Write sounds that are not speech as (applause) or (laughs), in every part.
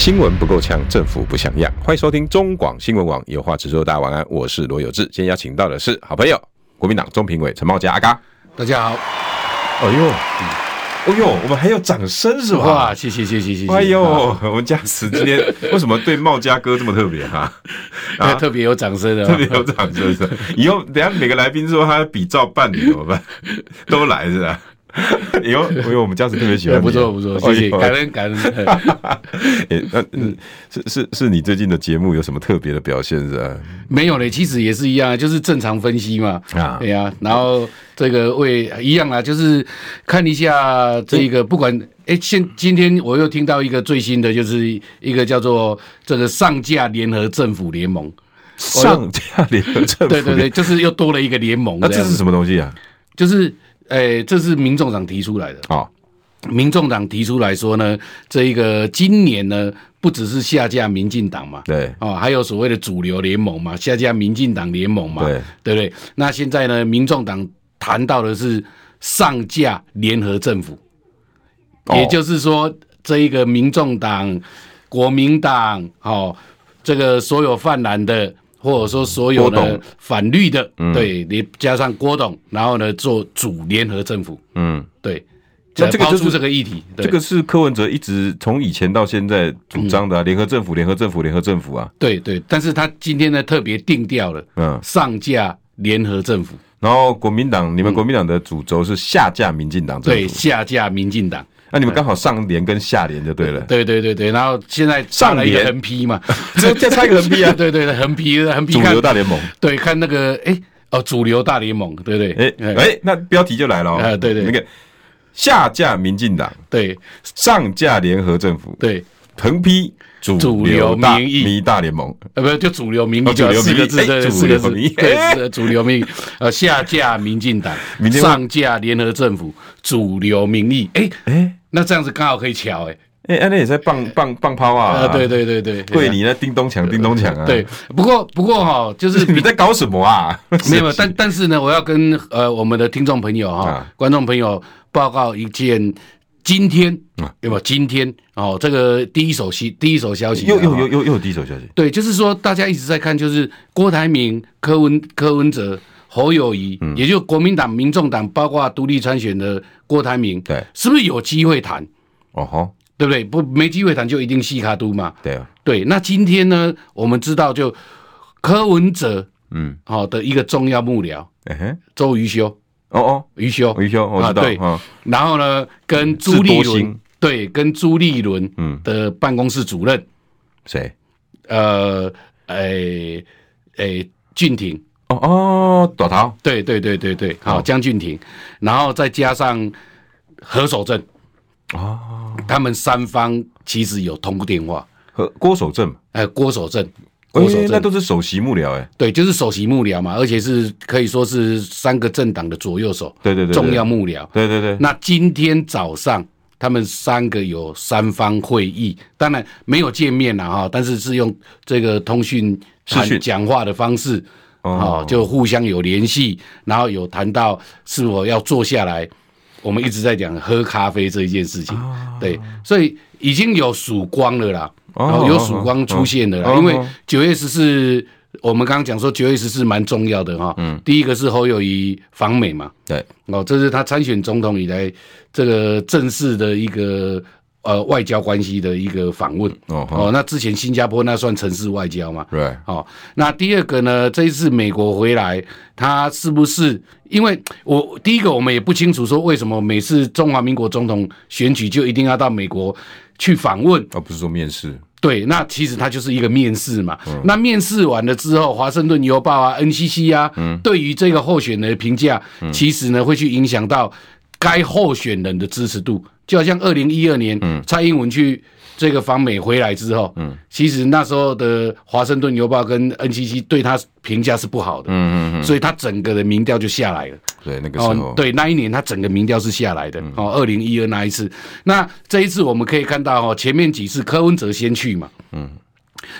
新闻不够呛，政府不像样。欢迎收听中广新闻网，有话直说。大家晚安，我是罗有志。今天邀请到的是好朋友，国民党中评委陈茂佳阿嘎。大家好。哎呦，哎呦，我们还有掌声是吧？哇，谢谢谢谢谢谢。哎呦，我们家慈今天为什么对茂佳哥这么特别 (laughs) 哈？啊，特别有掌声的，特别有掌声是。以后等下每个来宾说他要比照办理怎么办？(laughs) 都来是吧？(laughs) 以后，因为我们家子特别喜欢，(laughs) 不错不错，谢谢，感恩感恩。(laughs) 哎，那是是是你最近的节目有什么特别的表现是吧？没有嘞，其实也是一样，就是正常分析嘛。啊，对呀，然后这个为一样啊，就是看一下这个，不管哎，现今天我又听到一个最新的，就是一个叫做这个上架联合政府联盟，上架联合政府，对对对，就是又多了一个联盟。那这是什么东西啊？就是。诶、欸，这是民众党提出来的啊！哦、民众党提出来说呢，这一个今年呢，不只是下架民进党嘛，对，哦，还有所谓的主流联盟嘛，下架民进党联盟嘛，对，对不对？那现在呢，民众党谈到的是上架联合政府，哦、也就是说，这一个民众党、国民党，哦，这个所有泛蓝的。或者说所有的反绿的，嗯、对，你加上郭董，然后呢做主联合政府，嗯，对，那这个就是这个议题，这个是柯文哲一直从以前到现在主张的、啊、联合政府，联合政府，联合政府啊，对对，但是他今天呢特别定调了，嗯，上架联合政府，然后国民党，你们国民党的主轴是下架民进党政府，对，下架民进党。那你们刚好上联跟下联就对了。对对对对，然后现在上了一个横批嘛，这 (laughs) 再插一个横批啊。(laughs) 对对对，横批横批。主流大联盟。对，看那个哎哦，主流大联盟，对对。哎哎，那标题就来了哦。对对，那个下架民进党，对，上架联合政府，对，横批主流民意。大联盟，呃，不是就主流民意，就四个字，对，四个字，对，主流民意，呃，下架民进党，上架联合政府，主流民意，哎哎。那这样子刚好可以巧哎，哎，那也在放 (laughs) 放放炮啊！对对对对，对你那叮咚锵叮咚锵啊！对，不过不过哈，就是 (laughs) 你在搞什么啊？(laughs) 没有，但但是呢，我要跟呃我们的听众朋友哈、观众朋友报告一件今天有没有？今天哦，这个第一手消第一手消息，又又又又又有第一手消息。对，就是说大家一直在看，就是郭台铭、柯文柯文哲。侯友谊，嗯，也就国民党、民众党，包括独立参选的郭台铭，对，是不是有机会谈？哦吼，对不对？不，没机会谈就一定四脚督嘛。对啊，对。那今天呢，我们知道就柯文哲，嗯，好的一个重要幕僚，嗯，周瑜修，哦哦，瑜修，瑜修，我知道。对，然后呢，跟朱立伦，对，跟朱立伦，嗯，的办公室主任，谁？呃，诶，诶，俊廷。哦哦，朵桃，对对对对对，好，江俊廷，然后再加上何守正，哦，他们三方其实有通过电话，和郭守正，哎，郭守正，郭守正，那都是首席幕僚，哎，对，就是首席幕僚嘛，而且是可以说是三个政党的左右手，对对对，重要幕僚，对对对。那今天早上他们三个有三方会议，当然没有见面了哈，但是是用这个通讯。谈讲话的方式。哦，就互相有联系，然后有谈到是否要坐下来，我们一直在讲喝咖啡这一件事情，哦、对，所以已经有曙光了啦，哦，有曙光出现了啦，哦、因为九月十四，我们刚刚讲说九月十四蛮重要的哈，嗯，第一个是侯友谊访美嘛，对，哦，这是他参选总统以来这个正式的一个。呃，外交关系的一个访问哦，哦，那之前新加坡那算城市外交嘛？对，哦，那第二个呢？这一次美国回来，他是不是？因为我第一个我们也不清楚说为什么每次中华民国总统选举就一定要到美国去访问，而不是说面试。对，那其实它就是一个面试嘛。嗯、那面试完了之后，华盛顿邮报啊、NCC 啊，嗯、对于这个候选人的评价，其实呢会去影响到该候选人的支持度。就好像二零一二年，嗯，蔡英文去这个访美回来之后，嗯，其实那时候的《华盛顿邮报》跟 NCC 对他评价是不好的，嗯嗯嗯，所以他整个的民调就下来了。对，那个时候，哦、对那一年他整个民调是下来的。嗯、哦，二零一二那一次，那这一次我们可以看到哦，前面几次柯文哲先去嘛，嗯，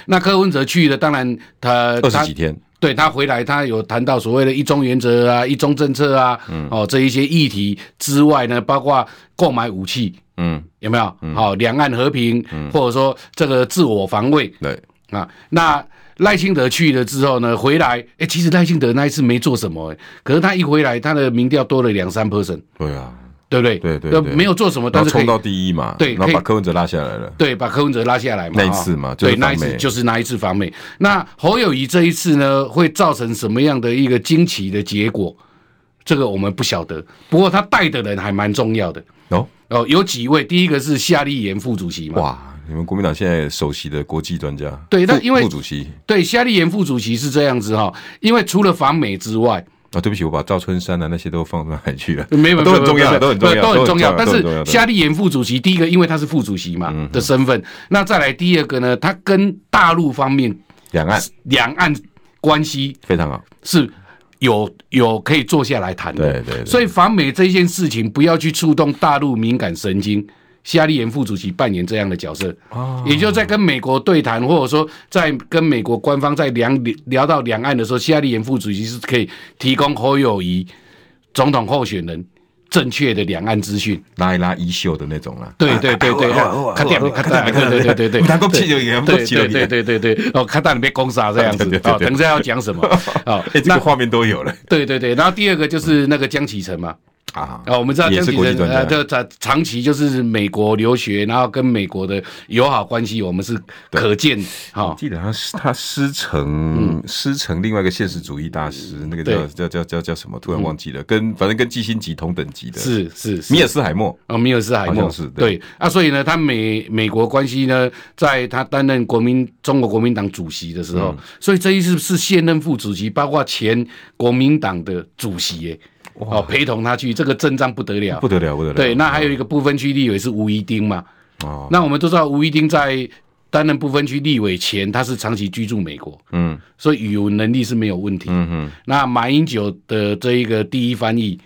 那柯文哲去了，当然他二十几天。对他回来，他有谈到所谓的一中原则啊、一中政策啊，嗯，哦，这一些议题之外呢，包括购买武器，嗯，有没有？好、两岸和平，嗯，或者说这个自我防卫，对啊。那赖清德去了之后呢，回来，哎，其实赖清德那一次没做什么，哎，可是他一回来，他的民调多了两三 percent。对啊。对不对？对对，没有做什么，但是冲到第一嘛。对，然后把柯文哲拉下来了。对，把柯文哲拉下来嘛。那一次嘛，对，那一次就是那一次访美。那侯友宜这一次呢，会造成什么样的一个惊奇的结果？这个我们不晓得。不过他带的人还蛮重要的哦哦，有几位。第一个是夏立言副主席嘛。哇，你们国民党现在首席的国际专家。对，那因为副主席。对，夏立言副主席是这样子哈，因为除了访美之外。啊，对不起，我把赵春山啊那些都放到哪里去了？没有，都很重要，都很重要，都很重要。但是夏立言副主席，第一个，因为他是副主席嘛的身份，那再来第二个呢，他跟大陆方面两岸两岸关系非常好，是有有可以坐下来谈的。对对。所以访美这件事情，不要去触动大陆敏感神经。夏立言副主席扮演这样的角色，也就在跟美国对谈，或者说在跟美国官方在聊聊到两岸的时候，夏立言副主席是可以提供侯友谊总统候选人正确的两岸资讯，拉一拉衣袖的那种啦。对对对对，看点没看到？对对对对对，他攻击了也对对对对对哦，看到你被攻杀这样子哦，等一下要讲什么？哦，这个画面都有了。对对对，然后第二个就是那个江启臣嘛。啊，我们知道江启臣呃，这长长期就是美国留学，然后跟美国的友好关系，我们是可见。哈，记得他他师承师承另外一个现实主义大师，那个叫叫叫叫叫什么？突然忘记了。跟反正跟基辛吉同等级的，是是米尔斯海默哦，米尔斯海默是。对啊，所以呢，他美美国关系呢，在他担任国民中国国民党主席的时候，所以这一次是现任副主席，包括前国民党的主席耶。哦，陪同他去，这个阵仗不得了，不得了，不得了。对，那还有一个不分区立委是吴怡丁嘛？哦，那我们都知道吴怡丁在担任不分区立委前，他是长期居住美国，嗯，所以语文能力是没有问题。嗯嗯。那马英九的这一个第一翻译，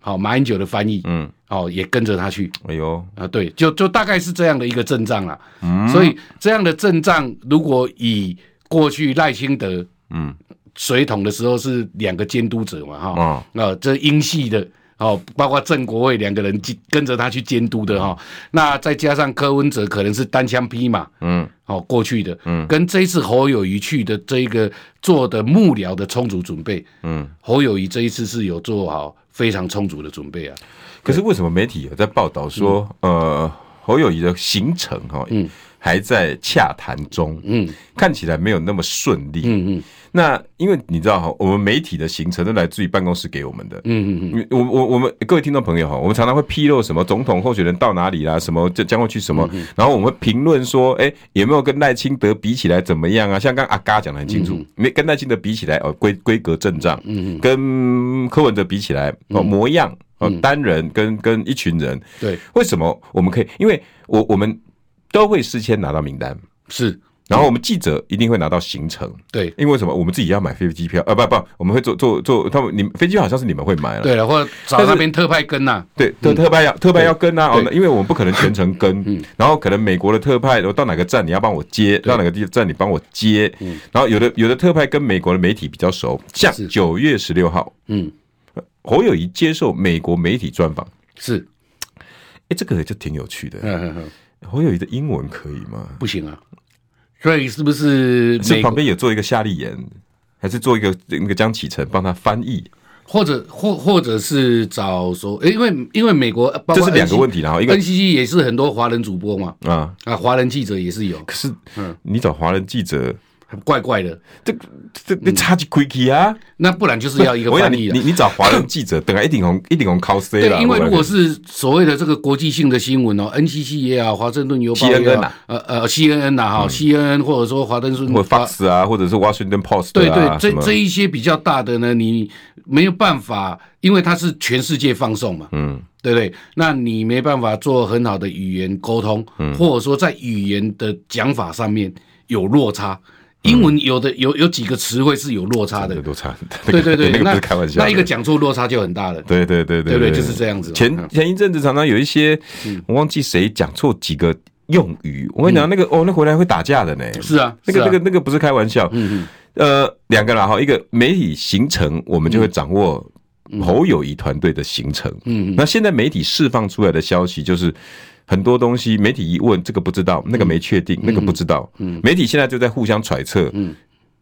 好，马英九的翻译，嗯，哦，也跟着他去。哎呦，啊，对，就就大概是这样的一个阵仗啦。嗯，所以这样的阵仗，如果以过去赖清德，嗯。水桶的时候是两个监督者嘛，哈、哦，那这英系的哦，包括郑国卫两个人跟着他去监督的哈、哦，那再加上柯文哲可能是单枪匹马，嗯，哦过去的，嗯，跟这一次侯友谊去的这一个做的幕僚的充足准备，嗯，侯友谊这一次是有做好非常充足的准备啊。可是为什么媒体有在报道说，嗯、呃，侯友谊的行程哈，嗯，还在洽谈中，嗯，看起来没有那么顺利，嗯嗯。那因为你知道哈，我们媒体的行程都来自于办公室给我们的。嗯嗯嗯。我我我们各位听众朋友哈，我们常常会披露什么总统候选人到哪里啦，什么将将会去什么，然后我们会评论说，哎，有没有跟赖清德比起来怎么样啊？像刚阿嘎讲的很清楚，没跟赖清德比起来哦，规规格阵仗。嗯嗯。跟柯文哲比起来哦，模样哦，单人跟跟一群人。对。为什么我们可以？因为我我们都会事先拿到名单。是。然后我们记者一定会拿到行程，对，因为什么？我们自己要买飞机票，啊不不，我们会做做做，他们你飞机票好像是你们会买了，对了，或者找那边特派跟呐，对，特特派要特派要跟呐，哦，因为我们不可能全程跟，嗯然后可能美国的特派，我到哪个站你要帮我接，到哪个地站你帮我接，嗯。然后有的有的特派跟美国的媒体比较熟，像九月十六号，嗯，侯友宜接受美国媒体专访，是，哎，这个就挺有趣的，侯友宜的英文可以吗？不行啊。所以是不是？是旁边有做一个夏立言，还是做一个那个江启程帮他翻译，或者或或者是找说，因为因为美国这是两个问题，然后一个 NCC 也是很多华人主播嘛，啊啊，华人记者也是有，可是嗯，你找华人记者。怪怪的，这这你差几 quick 啊？那不然就是要一个翻译。你你找华人记者，等下一定红一定红 cos 对，因为如果是所谓的这个国际性的新闻哦，NCC 也好，华盛顿邮报也好，呃呃，CNN 呐哈，CNN 或者说华盛顿或 Fox 啊，或者是 Washington Post，对对，这这一些比较大的呢，你没有办法，因为它是全世界放送嘛，嗯，对不对？那你没办法做很好的语言沟通，嗯，或者说在语言的讲法上面有落差。英文有的有有几个词汇是有落差的，落差。(laughs) 对对对，那个不是开玩笑。那一个讲错落差就很大了。对对对对，对对，就是这样子。前前一阵子常常有一些，我忘记谁讲错几个用语。我跟你讲，那个哦，那回来会打架的呢。是啊，那个那个那个不是开玩笑。嗯嗯。呃，两个啦哈，一个媒体形成，我们就会掌握侯友谊团队的形成。嗯嗯。那现在媒体释放出来的消息就是。很多东西，媒体一问，这个不知道，那个没确定，那个不知道。媒体现在就在互相揣测。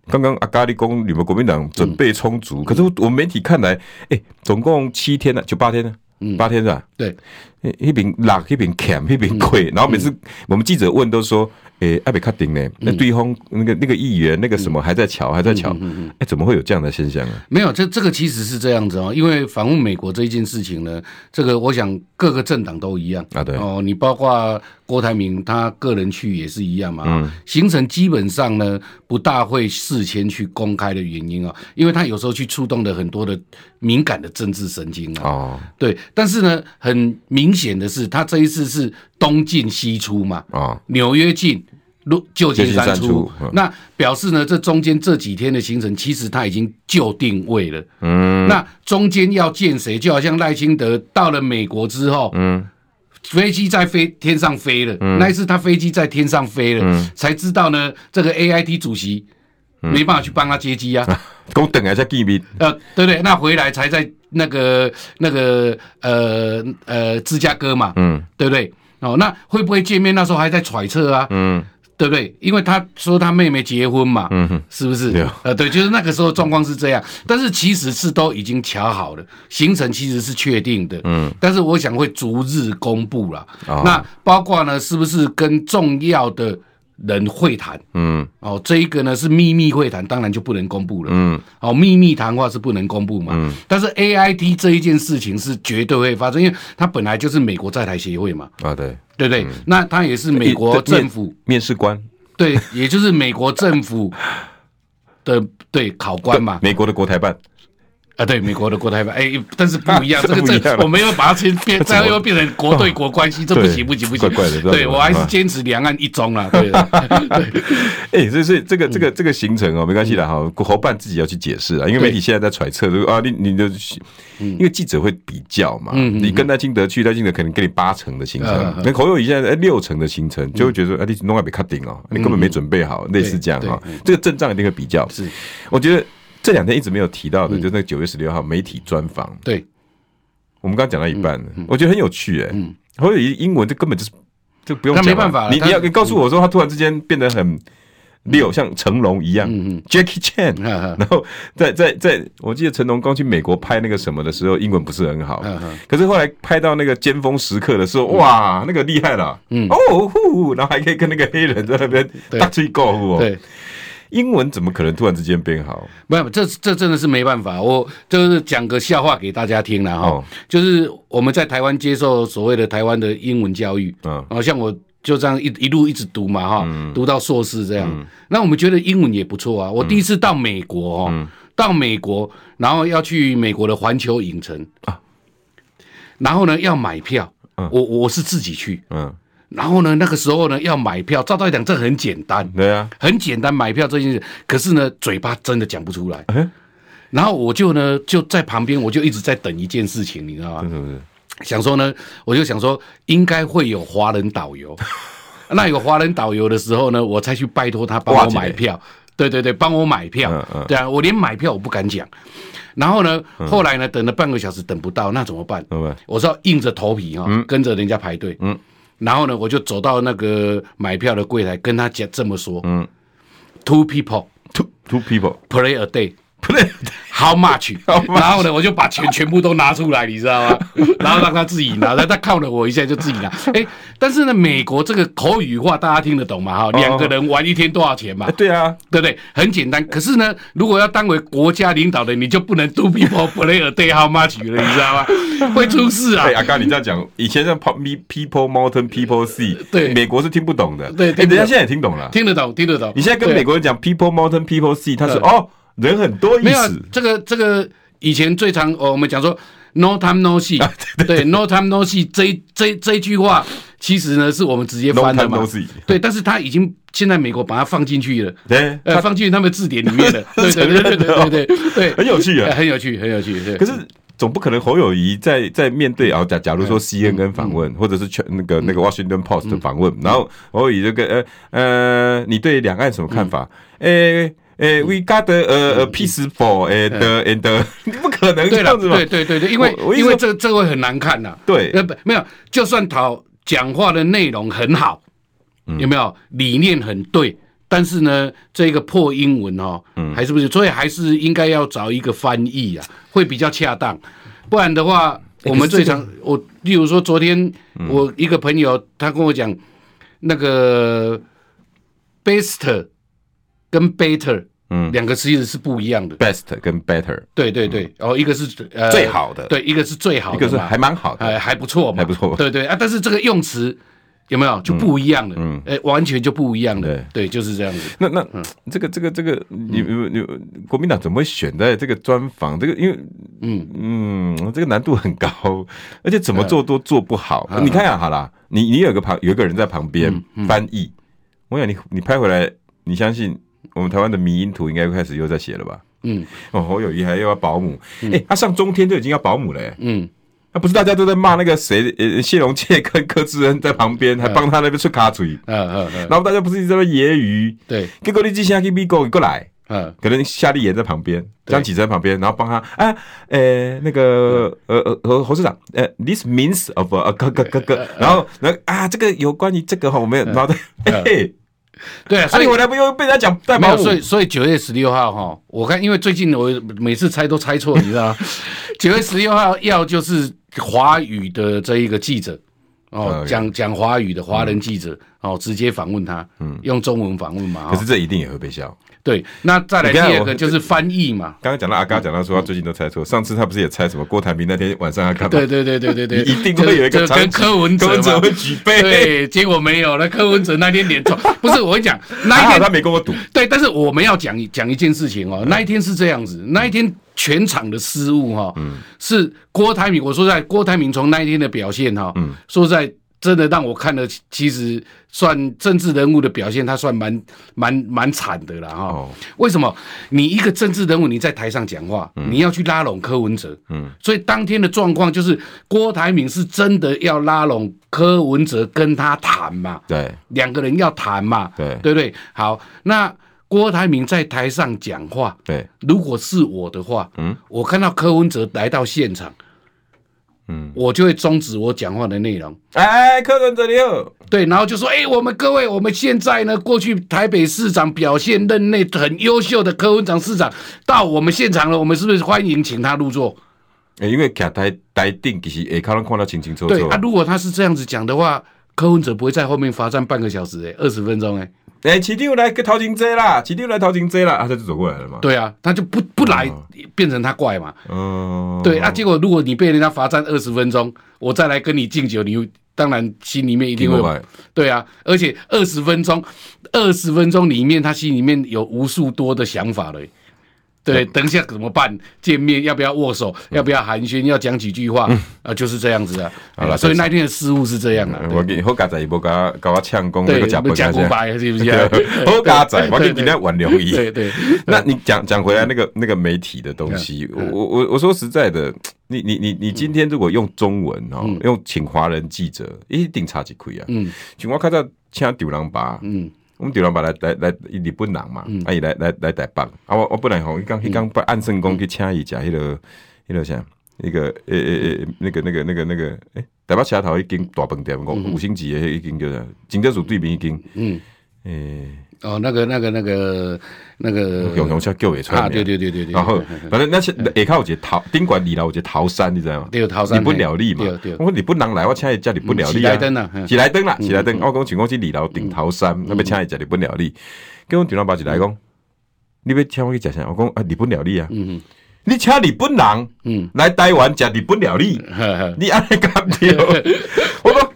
刚刚阿咖喱公，你们国民党准备充足，可是我们媒体看来，哎，总共七天了，就八天了，八天是吧？对，一边拉一边砍一边亏，然后每次我们记者问都说。诶，阿比卡丁呢？那对方那个那个议员那个什么还在瞧还在乔？哎，怎么会有这样的现象啊？没有，这这个其实是这样子哦。因为访问美国这一件事情呢，这个我想各个政党都一样啊。对哦，你包括郭台铭他个人去也是一样嘛。嗯。行程基本上呢不大会事先去公开的原因啊，因为他有时候去触动了很多的敏感的政治神经啊。哦。对，但是呢，很明显的是，他这一次是东进西出嘛。啊。纽约进。旧金山出，那表示呢，这中间这几天的行程，其实他已经就定位了。嗯，那中间要见谁，就好像赖清德到了美国之后，嗯，飞机在飞天上飞了，那一次他飞机在天上飞了，才知道呢，这个 AIT 主席没办法去帮他接机啊，(laughs) 给我等一下见面。呃，对不对，那回来才在那个那个呃呃芝加哥嘛，嗯，对不对？哦，那会不会见面？那时候还在揣测啊，嗯。对不对？因为他说他妹妹结婚嘛，嗯哼，是不是？对，呃，对，就是那个时候状况是这样，但是其实是都已经瞧好了，行程其实是确定的，嗯，但是我想会逐日公布了。哦、那包括呢，是不是跟重要的人会谈？嗯，哦，这一个呢是秘密会谈，当然就不能公布了。嗯，哦，秘密谈话是不能公布嘛。嗯，但是 AIT 这一件事情是绝对会发生，因为它本来就是美国在台协会嘛。啊，对。对不对？那他也是美国政府面试官，对，也就是美国政府的对考官嘛，美国的国台办。啊，对，美国的国台办，哎，但是不一样，(laughs) 这个这我们要把它先变，(laughs) 这样又变成国对国关系，这不行不行不行，怪怪的。对我还是坚持两岸一中啊，(laughs) 对。哎，所以所以这个这个这个行程哦，没关系的哈，国办自己要去解释啊，因为媒体现在在揣测，啊，你你的，因为记者会比较嘛，你跟赖清德去，赖清德可能给你八成的行程，那侯友宜现在六成的行程，就会觉得说，哎，你弄个没卡顶哦，你根本没准备好，类似这样哈，这个阵仗一定会比较。是，我觉得。这两天一直没有提到的，就那个九月十六号媒体专访。对，我们刚刚讲到一半，我觉得很有趣哎。或者英文这根本就是就不用讲，没办法。你你要你告诉我说他突然之间变得很溜，像成龙一样，Jackie Chan。然后在在在，我记得成龙刚去美国拍那个什么的时候，英文不是很好。可是后来拍到那个尖峰时刻的时候，哇，那个厉害了。嗯哦呼，然后还可以跟那个黑人在那边大吹高呼。对。英文怎么可能突然之间变好？没有，这这真的是没办法。我就是讲个笑话给大家听了哈，哦、就是我们在台湾接受所谓的台湾的英文教育，嗯，好像我就这样一一路一直读嘛哈，嗯、读到硕士这样。嗯、那我们觉得英文也不错啊。我第一次到美国哦，嗯、到美国，然后要去美国的环球影城啊，然后呢要买票，嗯、我我是自己去，嗯。然后呢，那个时候呢，要买票，照道理讲，这很简单，对啊，很简单买票这件事。可是呢，嘴巴真的讲不出来。嗯、然后我就呢，就在旁边，我就一直在等一件事情，你知道吗？是是想说呢，我就想说，应该会有华人导游。(laughs) 那有华人导游的时候呢，我才去拜托他帮我买票。对对对，帮我买票。嗯嗯、对啊，我连买票我不敢讲。然后呢，后来呢，等了半个小时等不到，那怎么办？嗯、我说硬着头皮哈、跟着人家排队。嗯。然后呢，我就走到那个买票的柜台，跟他讲这么说：嗯，two people，two two people play a day。不对，How much？然后呢，我就把钱全部都拿出来，你知道吗？(laughs) 然后让他自己拿，他靠了我一下就自己拿。哎，但是呢，美国这个口语化大家听得懂吗？哈，两个人玩一天多少钱嘛？对啊，对不对？很简单。可是呢，如果要当为国家领导人，你就不能 two people play a day how much 了，你知道吗？(laughs) 会出事啊！阿刚，你这样讲，以前像 people mountain people sea，对，美国是听不懂的。对，人家现在也听懂了，听得懂，听得懂。你现在跟美国人讲 people mountain people sea，他说哦。人很多意思，没有这个这个以前最常、哦、我们讲说，，no time no see，对，no time no see，这这这句话其实呢是我们直接翻的嘛，no、对，但是他已经现在美国把它放进去了，对，呃，放进他们字典里面了，对对对对对对对，(laughs) 很有趣啊，很有趣，很有趣，对。可是总不可能侯友谊在在面对啊，假假如说 CNN 访问，或者是全那个那个 Washington Post 的访问，然后侯友谊这个呃呃，你对两岸什么看法？诶。诶，We got a a peaceful and and 不可能这样子吧？对对对对，因为因为这这会很难看呐。对，呃不没有，就算讨讲话的内容很好，有没有理念很对？但是呢，这个破英文哦，还是不是？所以还是应该要找一个翻译啊，会比较恰当。不然的话，我们最常我例如说，昨天我一个朋友他跟我讲，那个 best。跟 better，嗯，两个词其实是不一样的。best 跟 better，对对对，然后一个是呃最好的，对，一个是最好的，一个是还蛮好的，还还不错嘛，还不错。对对啊，但是这个用词有没有？就不一样了？嗯，哎，完全就不一样的。对。对，就是这样子。那那这个这个这个，你你你国民党怎么会选在这个专访？这个因为嗯。嗯，这个难度很高，而且怎么做都做不好。你看啊，好啦，你你有个旁有一个人在旁边翻译，我想你你拍回来，你相信？我们台湾的迷因图应该开始又在写了吧？嗯，哦，侯友谊还又要保姆，哎、嗯。欸，他上中天就已经要保姆了、欸，嗯，那、啊、不是大家都在骂那个谁？呃，谢龙介跟柯志恩在旁边，还帮他那边出卡嘴，嗯嗯嗯，然后大家不是一直在那揶揄，对，结果你记下去咪过过来，嗯，可能夏立言在旁边，张启哲在旁边，然后帮他，啊，呃、欸，那个，呃呃，侯侯市长，呃，this means of 呃，哥哥哥哥，然后，然后啊，这个有关于这个哈，我们有，然后，嘿嘿。(laughs) 对啊，所以我来不又被人家讲带保姆。所以所以九月十六号哈，我看因为最近我每次猜都猜错，你知道吗？(laughs) 九月十六号要就是华语的这一个记者哦，讲讲华语的华人记者哦，直接访问他，嗯，用中文访问嘛。可是这一定也会被笑。对，那再来第二个就是翻译嘛。刚刚讲到阿嘎讲到说他最近都猜错，上次他不是也猜什么郭台铭那天晚上要干嘛？对对对对对对，一定会有一个跟柯文哲会举杯，对，结果没有，了柯文哲那天连错，不是我跟你讲，那一天他没跟我赌。对，但是我们要讲讲一件事情哦，那一天是这样子，那一天全场的失误哈，是郭台铭。我说在郭台铭从那一天的表现哈，说在。真的让我看了，其实算政治人物的表现，他算蛮蛮蛮惨的了哈。哦、为什么？你一个政治人物，你在台上讲话，嗯、你要去拉拢柯文哲，嗯，所以当天的状况就是郭台铭是真的要拉拢柯文哲跟他谈嘛，对，两个人要谈嘛，对，对不对？好，那郭台铭在台上讲话，对，如果是我的话，嗯，我看到柯文哲来到现场。嗯，我就会终止我讲话的内容。哎，柯文哲你好，对，然后就说，哎，我们各位，我们现在呢，过去台北市长表现任内很优秀的柯文哲市长到我们现场了，我们是不是欢迎请他入座？哎，因为卡台台定其实哎，可能看到清清楚楚。对啊，如果他是这样子讲的话，柯文哲不会在后面罚站半个小时，哎，二十分钟，哎。哎，起立来个头前坐啦，骑六来头前坐啦，啊他就走过来了嘛。对啊，他就不不来，变成他怪嘛。嗯。对啊，结果如果你被人家罚站二十分钟，我再来跟你敬酒，你当然心里面一定会。对啊，而且二十分钟，二十分钟里面他心里面有无数多的想法了。对，等一下怎么办？见面要不要握手？要不要寒暄？要讲几句话？啊，就是这样子啊。好了，所以那天的失误是这样的。我给好加仔，不搞搞我抢功，那个假不假不白，是不是？好加仔，我给今天挽留一。对对。那你讲讲回来那个那个媒体的东西，我我我说实在的，你你你你今天如果用中文哦，用请华人记者，一定差几亏啊。嗯。请我看到请丢人吧。嗯。我们中央把来来来日本人嘛，啊伊来来来台北，啊我我本来吼，伊讲伊讲不按圣公去请伊食迄个迄个啥，那个诶诶诶，那个那个那个那个诶，台北桥头一间大饭店，五五星级的迄间叫啥，金德署对面一间，嗯，诶。哦，那个、那个、那个、那个，用用车叫也出来。对对对对对。然后，反正那些下口有一个桃，宾馆里头有一个桃山，你知道吗？对，桃山。日本料理嘛。我说你不能来，我请伊食日本料理啊。喜来登啊，喜来登啦，起来登。我讲请我去里头顶桃山，那边请伊食日本料理。跟我电脑把起来讲，你要请我去食啥？我讲啊，日本料理啊。嗯。你请日本人，嗯，来台湾食日本料理，你安尼咁对？我讲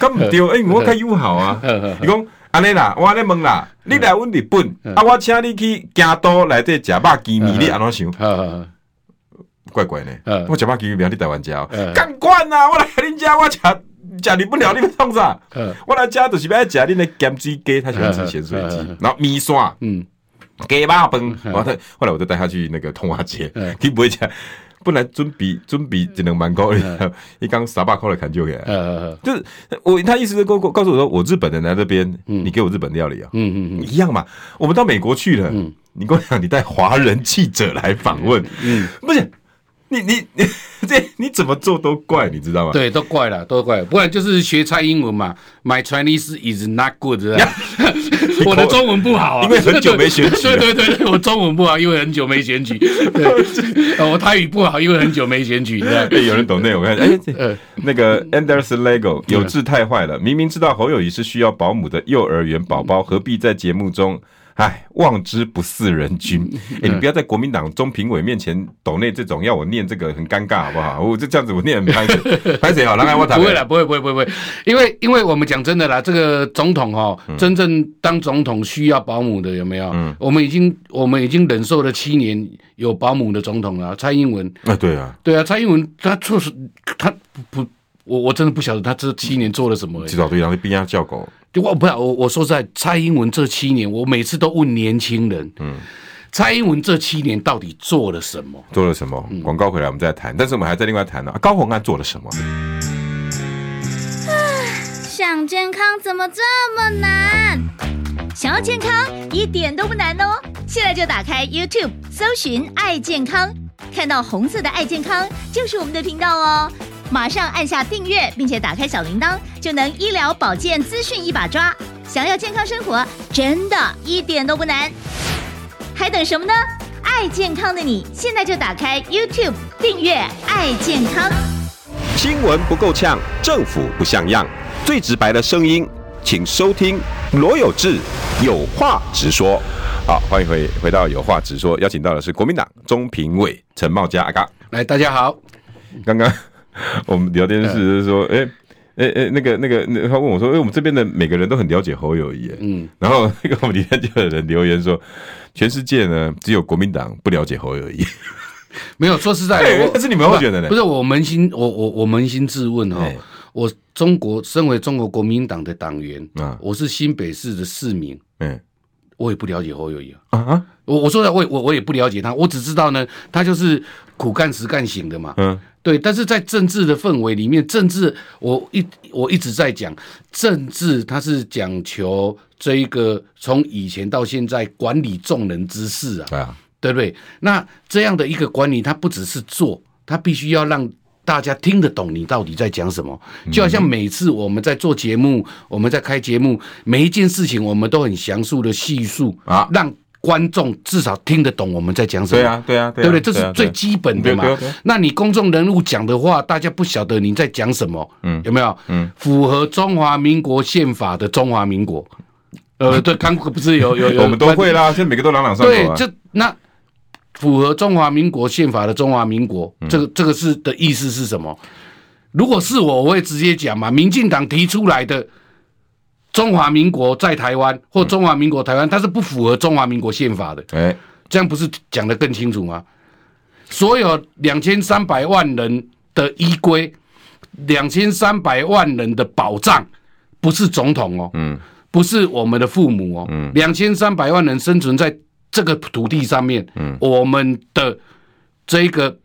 干唔对，诶，我较友好啊。你讲。安尼啦，我安尼问啦，你来阮日本，啊，我请你去京都来这食肉羹面，你安怎想？怪怪呢。我食饱给你不要你台湾家，干惯啊！我来恁家，我吃吃你不了，你们创啥？我来家就是要食恁的咸水鸡，他喜欢吃咸水鸡，然后米线，嗯，鸡肉饭。后来后来我就带他去那个通化街，他不会讲。本来准备准备只能蛮高的，一刚三百块来砍就给，就是我他意思是告告诉我说，我日本人来这边，你给我日本料理啊，嗯嗯嗯，一样嘛。我们到美国去了，你跟我讲，你带华人记者来访问，嗯，不是。你你你 (laughs) 这你怎么做都怪，你知道吗？对，都怪了，都怪。不然就是学蔡英文嘛，My Chinese is not good。(laughs) (laughs) 我的中文不好啊，因为很久没选举。(laughs) 对对对，我中文不好，因为很久没选举。(laughs) 对，我台语不好，因为很久没选举。有人懂那我看，哎，那个 Anderson Lego 有志太坏了，明明知道侯友谊是需要保姆的幼儿园宝宝，何必在节目中？哎，望之不似人君。(laughs) 哎，你不要在国民党中评委面前抖内这种要我念这个很尴尬，好不好？我就这样子，我念很拍谁？(laughs) 拍谁好？来来，我谈。不会了，不会，不会，不会，不会。因为，因为我们讲真的啦，这个总统哈，真正当总统需要保姆的有没有？嗯，我们已经，我们已经忍受了七年有保姆的总统了。蔡英文啊，对啊，对啊，蔡英文他确实他不，我我真的不晓得他这七年做了什么。至少对，然后逼他叫狗。我不要我我说实在，蔡英文这七年，我每次都问年轻人，嗯，蔡英文这七年到底做了什么？做了什么？广告回来我们再谈。但是我们还在另外谈呢。高虹安做了什么？想健康怎么这么难？想要健康一点都不难哦！现在就打开 YouTube，搜寻“爱健康”，看到红色的“爱健康”就是我们的频道哦。马上按下订阅，并且打开小铃铛，就能医疗保健资讯一把抓。想要健康生活，真的一点都不难，还等什么呢？爱健康的你，现在就打开 YouTube 订阅“爱健康”。新闻不够呛，政府不像样，最直白的声音，请收听罗有志有话直说。好，欢迎回回到有话直说，邀请到的是国民党中评委陈茂佳阿嘎。来，大家好，刚刚。(laughs) 我们聊天室就是说，哎哎哎，那个那个，他问我说，哎，我们这边的每个人都很了解侯友谊，嗯，然后那个我们底下就有人留言说，全世界呢只有国民党不了解侯友谊，(laughs) 没有，说实在的，这是你们会觉得呢？不是我扪心，我我我扪心自问哦，我中国身为中国国民党的党员啊，我是新北市的市民，嗯，我也不了解侯友谊啊。啊，我我说的我我我也不了解他，我只知道呢，他就是苦干实干型的嘛，嗯。对，但是在政治的氛围里面，政治我一我一直在讲政治，它是讲求这一个从以前到现在管理众人之事啊，对啊，对不对？那这样的一个管理，它不只是做，它必须要让大家听得懂你到底在讲什么。就好像每次我们在做节目，我们在开节目，每一件事情我们都很详述的叙述啊，让。观众至少听得懂我们在讲什么，对啊，对啊，对不对？这是最基本的嘛。那你公众人物讲的话，大家不晓得你在讲什么，嗯，有没有？嗯，符合中华民国宪法的中华民国，呃，对，刚不是有有有，我们都会啦，现在每个都朗朗上口。对，这那符合中华民国宪法的中华民国，这个这个是的意思是什么？如果是我，我会直接讲嘛，民进党提出来的。中华民国在台湾，或中华民国台湾，它是不符合中华民国宪法的。哎，这样不是讲得更清楚吗？所有两千三百万人的依归，两千三百万人的保障，不是总统哦，嗯，不是我们的父母哦，嗯，两千三百万人生存在这个土地上面，嗯，我们的这个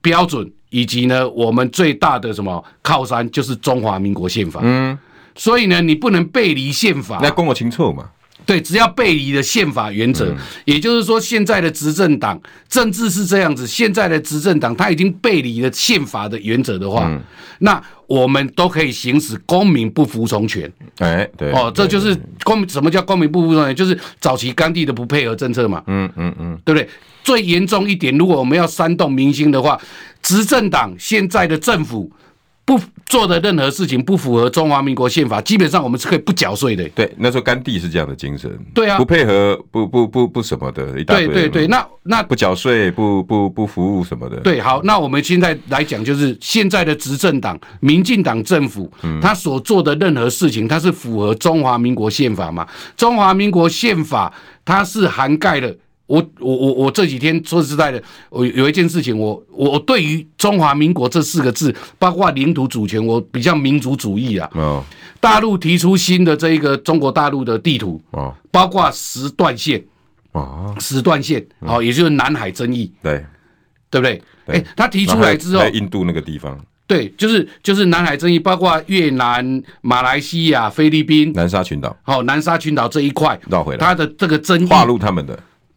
标准，以及呢，我们最大的什么靠山，就是中华民国宪法，嗯。所以呢，你不能背离宪法。那公我清楚嘛？对，只要背离了宪法原则，嗯、也就是说，现在的执政党政治是这样子。现在的执政党他已经背离了宪法的原则的话，嗯、那我们都可以行使公民不服从权。哎，对，哦，这就是公什么叫公民不服从权？就是早期甘地的不配合政策嘛。嗯嗯嗯，对不对？最严重一点，如果我们要煽动民心的话，执政党现在的政府。不做的任何事情不符合中华民国宪法，基本上我们是可以不缴税的。对，那时候甘地是这样的精神。对啊，不配合，不不不不什么的，一大堆。对对对，那那不缴税，不不不服务什么的。对，好，那我们现在来讲，就是现在的执政党民进党政府，嗯，他所做的任何事情，他是符合中华民国宪法嘛？中华民国宪法它是涵盖了我我我我这几天说实在的，我有一件事情我，我我对于中华民国这四个字，包括领土主权，我比较民族主义啊。哦，大陆提出新的这一个中国大陆的地图，哦，包括十段线，哦，十段线，哦，也就是南海争议，对，对不对？哎，他提出来之后，在印度那个地方，对，就是就是南海争议，包括越南、马来西亚、菲律宾、南沙群岛，哦，南沙群岛这一块绕回来，他的这个争议划入他们的。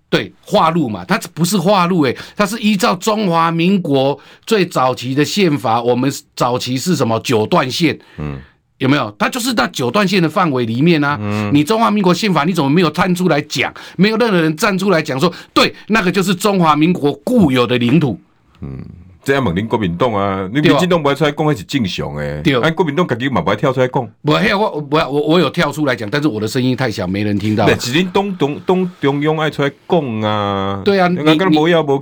对，化路嘛，它不是化路，诶，它是依照中华民国最早期的宪法，我们早期是什么九段线，嗯，有没有？它就是那九段线的范围里面啊，嗯，你中华民国宪法你怎么没有站出来讲？没有任何人站出来讲说，对，那个就是中华民国固有的领土，嗯。这样问恁国民党啊，你民进党不爱出来讲，还是正常诶。对，哎，国民党自己嘛不爱跳出来讲。不，嘿，我我我我有跳出来讲，但是我的声音太小，没人听到。是恁东东东中央爱出来讲啊。对啊，你你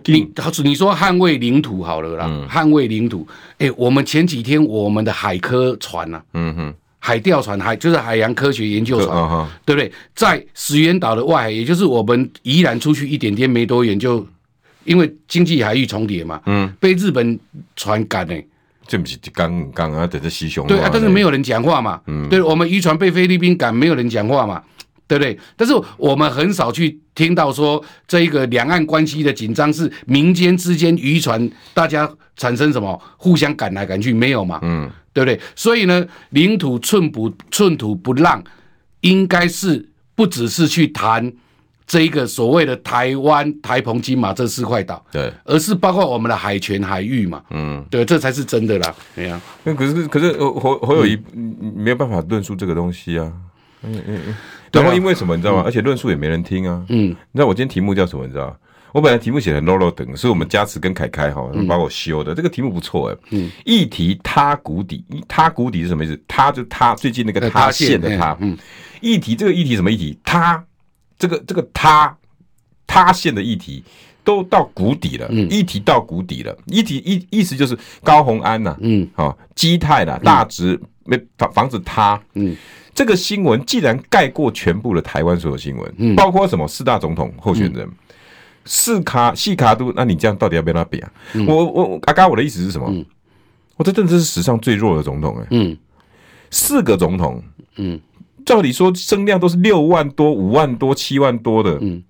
你，你说捍卫领土好了啦，嗯、捍卫领土。哎、欸，我们前几天我们的海科船呐、啊，嗯哼，海钓船海就是海洋科学研究船，嗯、对不对？在石垣岛的外海，也就是我们宜兰出去一点点没多远就。因为经济海域重叠嘛，嗯，被日本船赶呢，这不是刚刚啊，等着西雄对啊，但是没有人讲话嘛，嗯，对，我们渔船被菲律宾赶，没有人讲话嘛，对不对？但是我们很少去听到说这一个两岸关系的紧张是民间之间渔船大家产生什么互相赶来赶去没有嘛，嗯，对不对？所以呢，领土寸不寸土不让，应该是不只是去谈。这一个所谓的台湾、台澎金马这四块岛，对，而是包括我们的海权、海域嘛，嗯，对，这才是真的啦。对呀，那可是可是侯侯友宜没有办法论述这个东西啊。嗯嗯嗯。然后因为什么你知道吗？而且论述也没人听啊。嗯。你知道我今天题目叫什么？你知道？我本来题目写的 low low 等，是我们加持跟凯凯哈把我修的。这个题目不错哎。嗯。议题塌谷底，塌谷底是什么意思？塌就塌，最近那个塌陷的塌。嗯。议题这个议题什么议题？塌。这个这个塌塌陷的议题都到谷底了，嗯，议题到谷底了，议题意意思就是高虹安呐，嗯，好基泰的大直没房房子塌，嗯，这个新闻既然盖过全部的台湾所有新闻，嗯，包括什么四大总统候选人，四卡细卡都，那你这样到底要不要他比啊？我我阿嘎我的意思是什么？我这真的是史上最弱的总统哎，嗯，四个总统，嗯。照理说声量都是六万多、五万多、七万多的，嗯，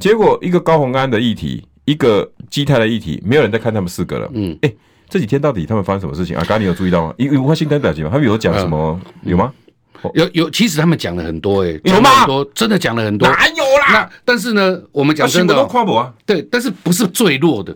结果一个高虹安的议题，一个基泰的议题，没有人在看他们四个了，嗯，哎，这几天到底他们发生什么事情啊？刚刚你有注意到吗？有有发新闻表情吗？他们有讲什么？有吗？有有，其实他们讲了很多，哎，有吗？多真的讲了很多，哪有啦？那但是呢，我们讲真的，对，但是不是最弱的。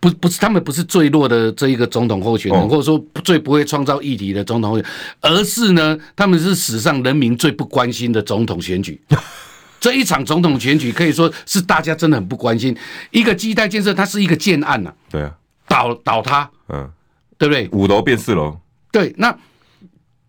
不不是他们不是最弱的这一个总统候选人，或者说最不会创造议题的总统候选人，而是呢，他们是史上人民最不关心的总统选举。(laughs) 这一场总统选举可以说是大家真的很不关心。一个基带建设，它是一个建案呐，对啊，倒倒塌，嗯，对不对？五楼变四楼，对，那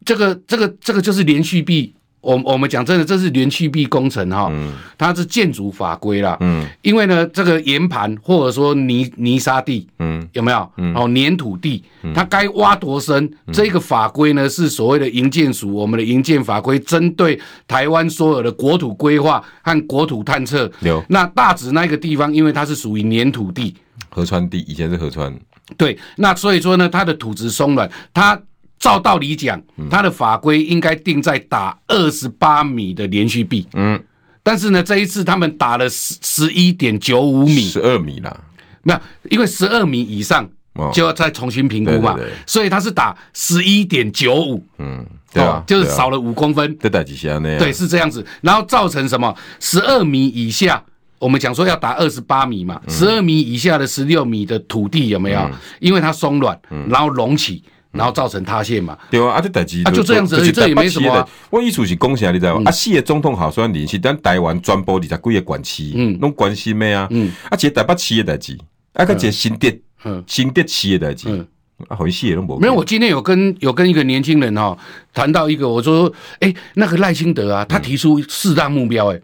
这个这个这个就是连续壁。我我们讲真的，这是连续壁工程哈，它是建筑法规啦，嗯，因为呢，这个岩盘或者说泥泥沙地，嗯，有没有？嗯，哦，黏土地，它该挖多深？这个法规呢是所谓的营建署，我们的营建法规，针对台湾所有的国土规划和国土探测，有。那大直那个地方，因为它是属于粘土地，河川地，以前是河川，对，那所以说呢，它的土质松软，它。照道理讲，它的法规应该定在打二十八米的连续壁。嗯，但是呢，这一次他们打了十十一点九五米，十二米啦。没有，因为十二米以上就要再重新评估嘛。所以他是打十一点九五。嗯，对啊，就是少了五公分。再打几下呢？对，是这样子。然后造成什么？十二米以下，我们讲说要打二十八米嘛。十二米以下的十六米的土地有没有？因为它松软，然后隆起。然后造成塌陷嘛？对啊，啊这代志啊就这样子，这也没什么。我意思是讲啥，你知道吗？啊，四个总统好算联系，但台湾全部二十几个县市，嗯，拢关心的啊。嗯，啊，这台北市的代志，啊，个这新店，嗯，新店市的代志，嗯，啊，好些都没。没有，我今天有跟有跟一个年轻人哈谈到一个，我说，哎，那个赖清德啊，他提出四大目标，哎，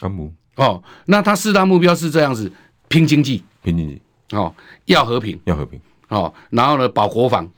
阿姆哦，那他四大目标是这样子：拼经济，拼经济，哦，要和平，要和平。哦，然后呢，保国防，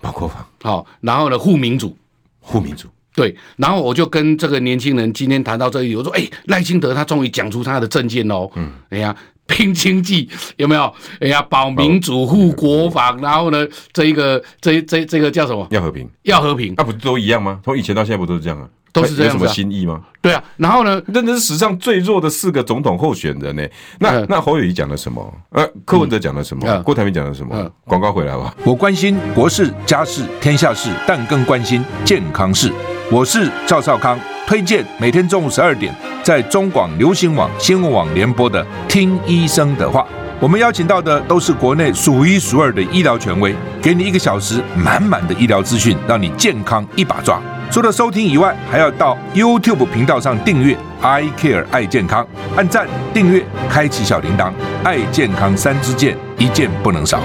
保国防，好，然后呢，护民主，护民主，对，然后我就跟这个年轻人今天谈到这里，我说：“哎，赖清德他终于讲出他的政见喽。”嗯，哎呀，拼经济有没有？哎呀，保民主、护国防，然后呢，这一个这这这个叫什么？要和平，要和平，那不都一样吗？从以前到现在不都是这样啊？都是这样，有什么新意吗？对啊，然后呢，真的是史上最弱的四个总统候选人呢。那那侯友宜讲了什么？呃，柯文哲讲了什么？郭台铭讲了什么？广告回来吧。我关心国事、家事、天下事，但更关心健康事。我是赵少康，推荐每天中午十二点在中广流行网、新闻网联播的《听医生的话》。我们邀请到的都是国内数一数二的医疗权威，给你一个小时满满的医疗资讯，让你健康一把抓。除了收听以外，还要到 YouTube 频道上订阅 “I Care 爱健康”，按赞、订阅、开启小铃铛，爱健康三支箭，一件不能少。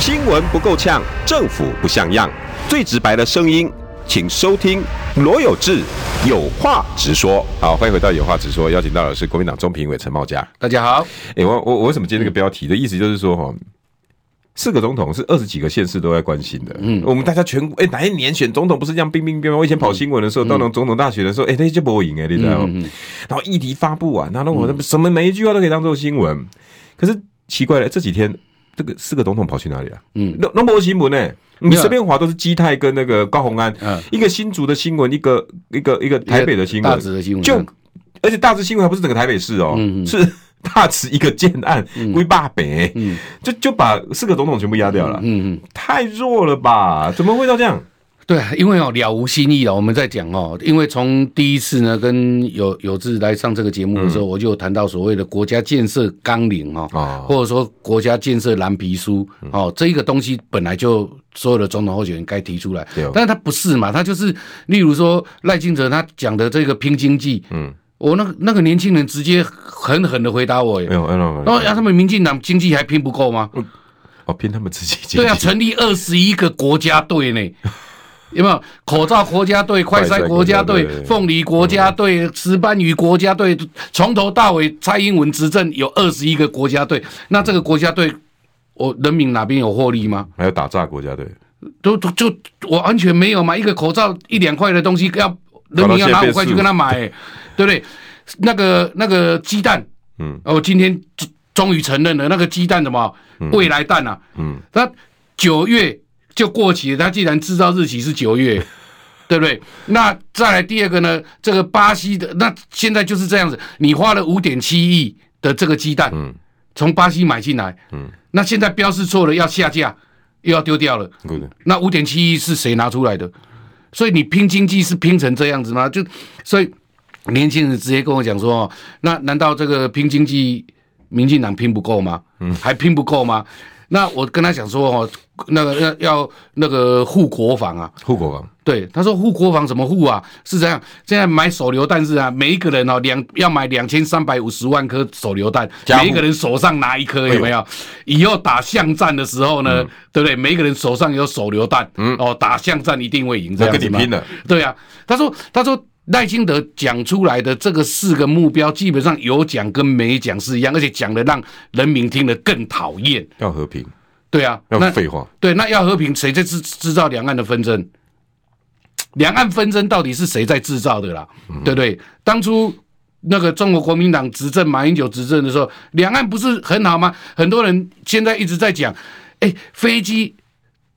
新闻不够呛，政府不像样，最直白的声音，请收听罗有志有话直说。好，欢迎回到有话直说，邀请到的是国民党中评委陈茂佳。大家好。哎，我我我为什么接这个标题的意思就是说哈。四个总统是二十几个县市都在关心的。嗯，我们大家全哎、欸，哪一年选总统不是这样冰冰冰？我以前跑新闻的时候，嗯、到那总统大选的时候，哎、欸，那就不会赢哎，你知道吗？然后议题发布啊，然后我什么每一句话都可以当做新闻。嗯、可是奇怪了，这几天这个四个总统跑去哪里了？嗯，那那没新闻呢？你随便划都是基泰跟那个高虹安，嗯、一个新竹的新闻，一个一个一个台北的新闻，大直的新闻，就而且大直新闻还不是整个台北市哦，是。大池一个建案归霸北，就就把四个总统全部压掉了，嗯嗯，太弱了吧？怎么会到这样？对，因为哦了无新意了。我们在讲哦，因为从第一次呢跟有有志来上这个节目的时候，我就谈到所谓的国家建设纲领哦，或者说国家建设蓝皮书哦，这一个东西本来就所有的总统候选人该提出来，但是他不是嘛？他就是例如说赖清德他讲的这个拼经济，嗯。我那个那个年轻人直接狠狠的回答我，哎然后他们民进党经济还拼不够吗？哦，拼他们自己经济。对啊，成立二十一个国家队呢，(laughs) 有没有？口罩国家队、快筛国家队、凤梨国家队、石斑鱼国家队，从头到尾蔡英文执政有二十一个国家队。那这个国家队，我人民哪边有获利吗？还有打炸国家队，都都就我完全没有嘛。一个口罩一两块的东西，要人民要拿五块去跟他买。对不对？那个那个鸡蛋，嗯，哦，今天终于承认了那个鸡蛋什么未来蛋啊，嗯，那九月就过期了，它既然制造日期是九月，(laughs) 对不对？那再来第二个呢？这个巴西的，那现在就是这样子，你花了五点七亿的这个鸡蛋，嗯，从巴西买进来，嗯，那现在标示错了，要下架，又要丢掉了，嗯，那五点七亿是谁拿出来的？所以你拼经济是拼成这样子吗？就所以。年轻人直接跟我讲说：“那难道这个拼经济，民进党拼不够吗？嗯，还拼不够吗？那我跟他讲说哦，那个要要那个护国防啊，护国防。对，他说护国防怎么护啊？是这样，现在买手榴弹是啊，每一个人哦两要买两千三百五十万颗手榴弹，每一个人手上拿一颗，有没有？以后打巷战的时候呢，对不对？每一个人手上有手榴弹，嗯，哦，打巷战一定会赢，这样子嘛。对啊，他说，他说。”赖清德讲出来的这个四个目标，基本上有讲跟没讲是一样，而且讲的让人民听得更讨厌。要和平，对啊，要废话。对，那要和平，谁在制制造两岸的纷争？两岸纷争到底是谁在制造的啦？嗯、对不对？当初那个中国国民党执政，马英九执政的时候，两岸不是很好吗？很多人现在一直在讲，哎，飞机。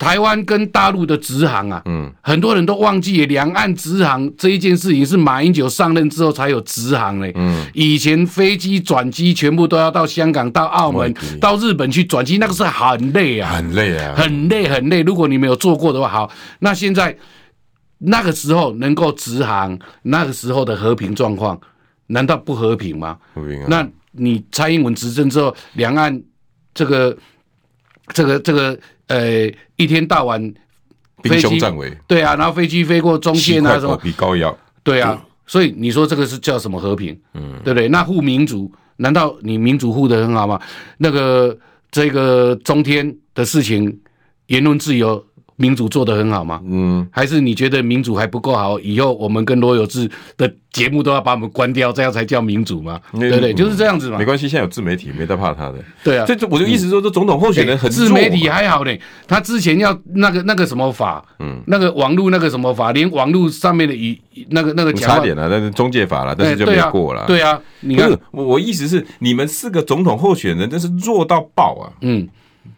台湾跟大陆的直航啊，嗯，很多人都忘记两岸直航这一件事情是马英九上任之后才有直航嘞，嗯，以前飞机转机全部都要到香港、到澳门、到日本去转机，那个是很累啊，很累啊，很累很累。如果你没有做过的话，好，那现在那个时候能够直航，那个时候的和平状况，难道不和平吗？和平啊。那你蔡英文执政之后，两岸这个这个这个。呃，一天到晚飞机战危，对啊，然后飞机飞过中线啊，什么比膏药，对啊，所以你说这个是叫什么和平？嗯，对不对？那护民主，难道你民主护的很好吗？那个这个中天的事情，言论自由民主做得很好吗？嗯，还是你觉得民主还不够好？以后我们跟罗有志的节目都要把我们关掉，这样才叫民主吗？嗯、对不对？就是这样子嘛。没关系，现在有自媒体，没得怕他的。对啊，这这我就意思说，这总统候选人很自媒体还好嘞。他之前要那个那个什么法，嗯，那个网络那个什么法，连网络上面的语那个那个差点了，但是中介法了，但是就没过了。对啊，你看，我我意思是，你们四个总统候选人真是弱到爆啊！嗯。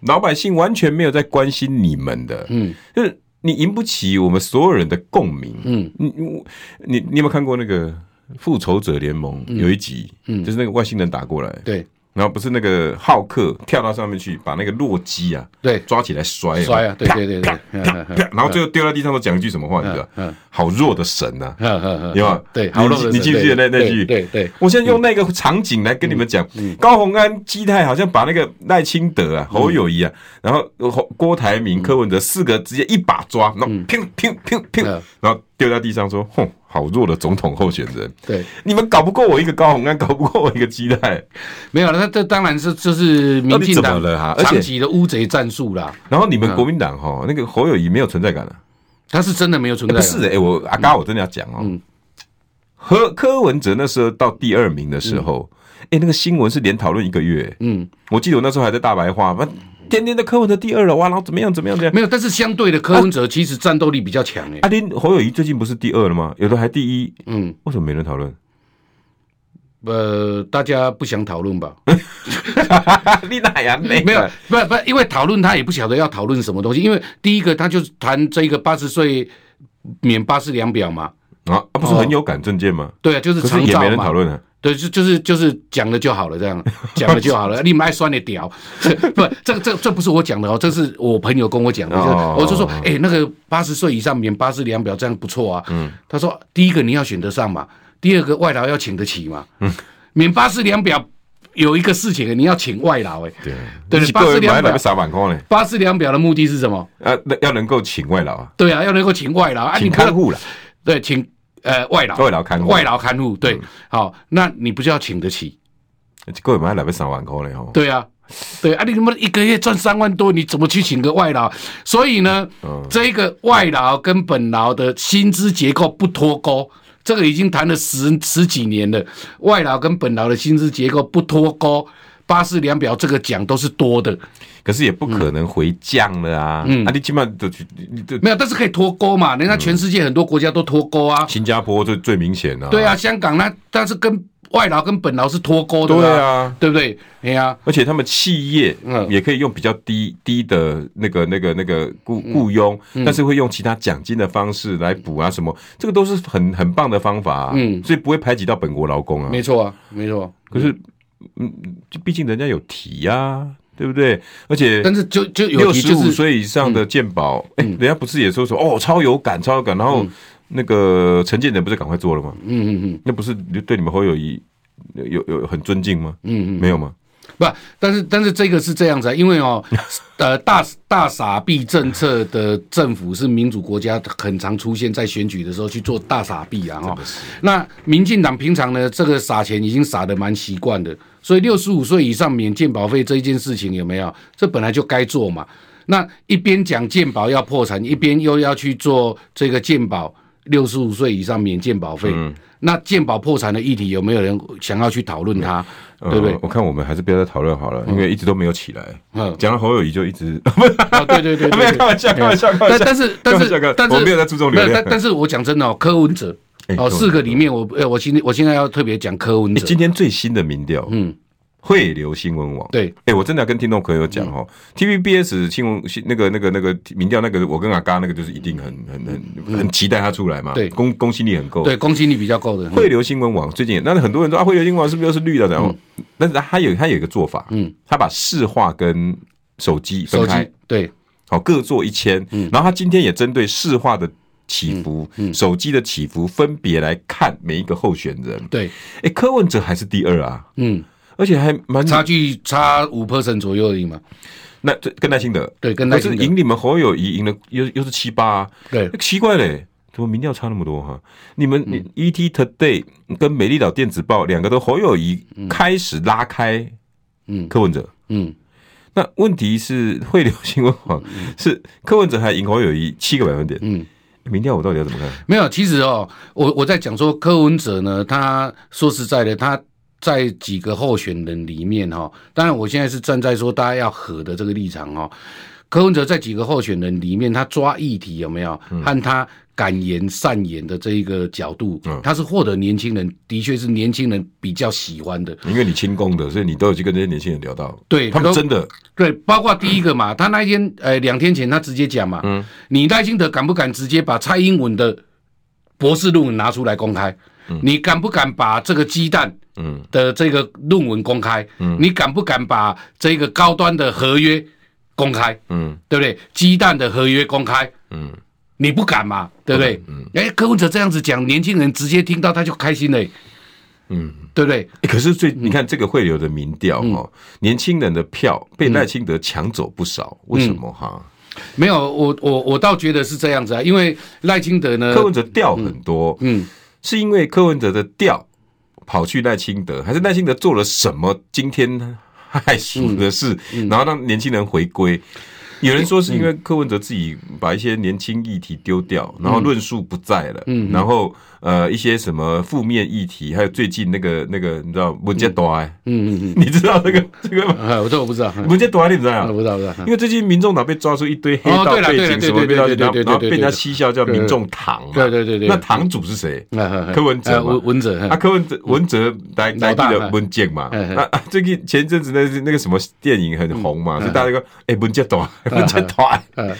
老百姓完全没有在关心你们的，嗯，就是你赢不起我们所有人的共鸣，嗯，你你你你有没有看过那个复仇者联盟有一集，嗯，就是那个外星人打过来，对。然后不是那个浩克跳到上面去，把那个洛基啊，对，抓起来摔，摔啊，对对对，啪啪啪，然后最后丢在地上都讲一句什么话？你知道？嗯，好弱的神呐，有吗？对，你你记不记得那那句？对对，我现在用那个场景来跟你们讲，高虹安、基泰好像把那个赖清德啊、侯友谊啊，然后郭台铭、柯文哲四个直接一把抓，然后砰砰砰砰，然后丢在地上说，哼。好弱的总统候选人，对，你们搞不过我一个高鸿安，搞不过我一个基泰，没有了。那这当然是就是民进党长期的乌贼战术啦。然后你们国民党哈，那个侯友谊没有存在感了，他是真的没有存在感。不是哎，我阿嘎，我真的要讲哦。和柯文哲那时候到第二名的时候，哎，那个新闻是连讨论一个月。嗯，我记得我那时候还在大白话。天天的柯文哲第二了哇，然后怎么样怎么样怎么样？没有，但是相对的柯文哲其实战斗力比较强诶。阿丁侯友宜最近不是第二了吗？有的还第一。嗯，为什么没人讨论？呃，大家不想讨论吧？(laughs) 你哪样没没有？不不，因为讨论他也不晓得要讨论什么东西。因为第一个他就谈这个八十岁免八十两表嘛。啊，不是很有感政见吗？对啊，就是长照嘛。也没人讨论啊。对，就就是就是讲了就好了，这样讲了就好了。(laughs) 你们爱酸的屌，(laughs) 不，这个这这不是我讲的哦，这是我朋友跟我讲的。我就说，哎，那个八十岁以上免巴氏量表这样不错啊。嗯，他说，第一个你要选得上嘛，第二个外劳要请得起嘛。嗯，免巴氏量表有一个事情，你要请外劳。哎，对对，八十两表三万块呢。巴氏量表的目的是什么？呃，要能够请外劳啊。对啊，要能够请外劳啊，请看护了。对，请。呃，外劳，外劳看护，外劳看护，对，好，那你不就要请得起？一个月买来不三万块嘞吼？对啊，对啊，你他妈一个月赚三万多，你怎么去请个外劳？所以呢，这个外劳跟本劳的薪资结构不脱钩，这个已经谈了十十几年了。外劳跟本劳的薪资结构不脱钩，巴氏量表这个奖都是多的。可是也不可能回降了啊！嗯，啊，你起码都没有，但是可以脱钩嘛？人家全世界很多国家都脱钩啊。新加坡最最明显啊。对啊，香港那但是跟外劳跟本劳是脱钩的。对啊，对不对？哎呀，而且他们企业嗯也可以用比较低低的那个那个那个雇雇佣，但是会用其他奖金的方式来补啊什么，这个都是很很棒的方法啊。嗯，所以不会排挤到本国劳工啊。没错啊，没错。可是嗯，毕竟人家有提呀。对不对？而且，但是就就六十五岁以上的健保，哎，人家不是也说说哦，超有感，超有感。然后那个陈建仁不是赶快做了吗？嗯嗯嗯，那不是对你们侯友宜有有很尊敬吗？嗯嗯，没有吗？不，但是但是这个是这样子啊，因为哦，(laughs) 呃，大大傻逼政策的政府是民主国家，很常出现在选举的时候去做大傻逼啊哈。那民进党平常呢，这个撒钱已经撒的蛮习惯的。所以六十五岁以上免健保费这一件事情有没有？这本来就该做嘛。那一边讲健保要破产，一边又要去做这个健保六十五岁以上免健保费。嗯、那健保破产的议题有没有人想要去讨论它？嗯、对不对？我看我们还是不要再讨论好了，因为一直都没有起来。嗯，讲了侯友宜就一直。哦、对对对，对，(laughs) 没有开玩笑，开玩笑，开玩笑。但是但是但是我没有在注重流量。但是我讲真的哦，柯文哲。哦，四个里面我呃，我今天我现在要特别讲柯文哲。今天最新的民调，嗯，汇流新闻网。对，哎，我真的要跟听众朋友讲哦，TVBS 新闻那个那个那个民调那个，我跟阿嘎那个就是一定很很很很期待他出来嘛，对，公公信力很够，对，公信力比较够的。汇流新闻网最近，那很多人说啊，汇流新闻网是不是又是绿的？然后，但是他有他有一个做法，嗯，他把市话跟手机分开，对，好各做一千，嗯，然后他今天也针对市话的。起伏，手机的起伏，分别来看每一个候选人。对，哎，柯文哲还是第二啊，嗯，而且还蛮差距差五 percent 左右而已嘛。那这跟赖清德，对，跟赖清德。赢你们侯友谊赢了，又又是七八。啊，对，奇怪嘞，怎么民调差那么多哈？你们 ET Today 跟美丽岛电子报两个都侯友谊开始拉开，嗯，柯文哲，嗯。那问题是汇流新闻网是柯文哲还赢侯友谊七个百分点。嗯，明天我到底要怎么看？没有，其实哦，我我在讲说柯文哲呢，他说实在的，他在几个候选人里面哈，当然我现在是站在说大家要和的这个立场哦。柯文哲在几个候选人里面，他抓议题有没有和他敢言善言的这一个角度，嗯他是获得年轻人，的确是年轻人比较喜欢的。因为你亲共的，所以你都有去跟这些年轻人聊到。对，他们真的对，包括第一个嘛，他那一天呃两天前他直接讲嘛，嗯，你赖清德敢不敢直接把蔡英文的博士论文拿出来公开？你敢不敢把这个鸡蛋嗯的这个论文公开？嗯，你敢不敢把这个高端的合约？公开，嗯，对不对？鸡蛋的合约公开，嗯，你不敢嘛，对不对？嗯，哎，柯文哲这样子讲，年轻人直接听到他就开心了，嗯，对不对？可是最你看这个汇流的民调哦，年轻人的票被赖清德抢走不少，为什么哈？没有，我我我倒觉得是这样子啊，因为赖清德呢，柯文哲调很多，嗯，是因为柯文哲的调跑去赖清德，还是赖清德做了什么？今天呢？害死的事，然后让年轻人回归。有人说是因为柯文哲自己把一些年轻议题丢掉，然后论述不在了，然后呃一些什么负面议题，还有最近那个那个你知道文杰多哎，嗯嗯嗯，你知道这 (laughs) 个这个吗？(laughs) 我这我不知道，文杰多哎你不知道？我不知道不知道，因为最近民众党被抓出一堆黑道背景什么被抓，然后被人家嬉笑叫民众党，对对对对，那党主是谁？柯文哲嘛，文哲啊，柯文哲文哲来来地的文杰嘛，那最近前阵子那那个什么电影很红嘛，所以大家说哎文杰多。不接团，呃，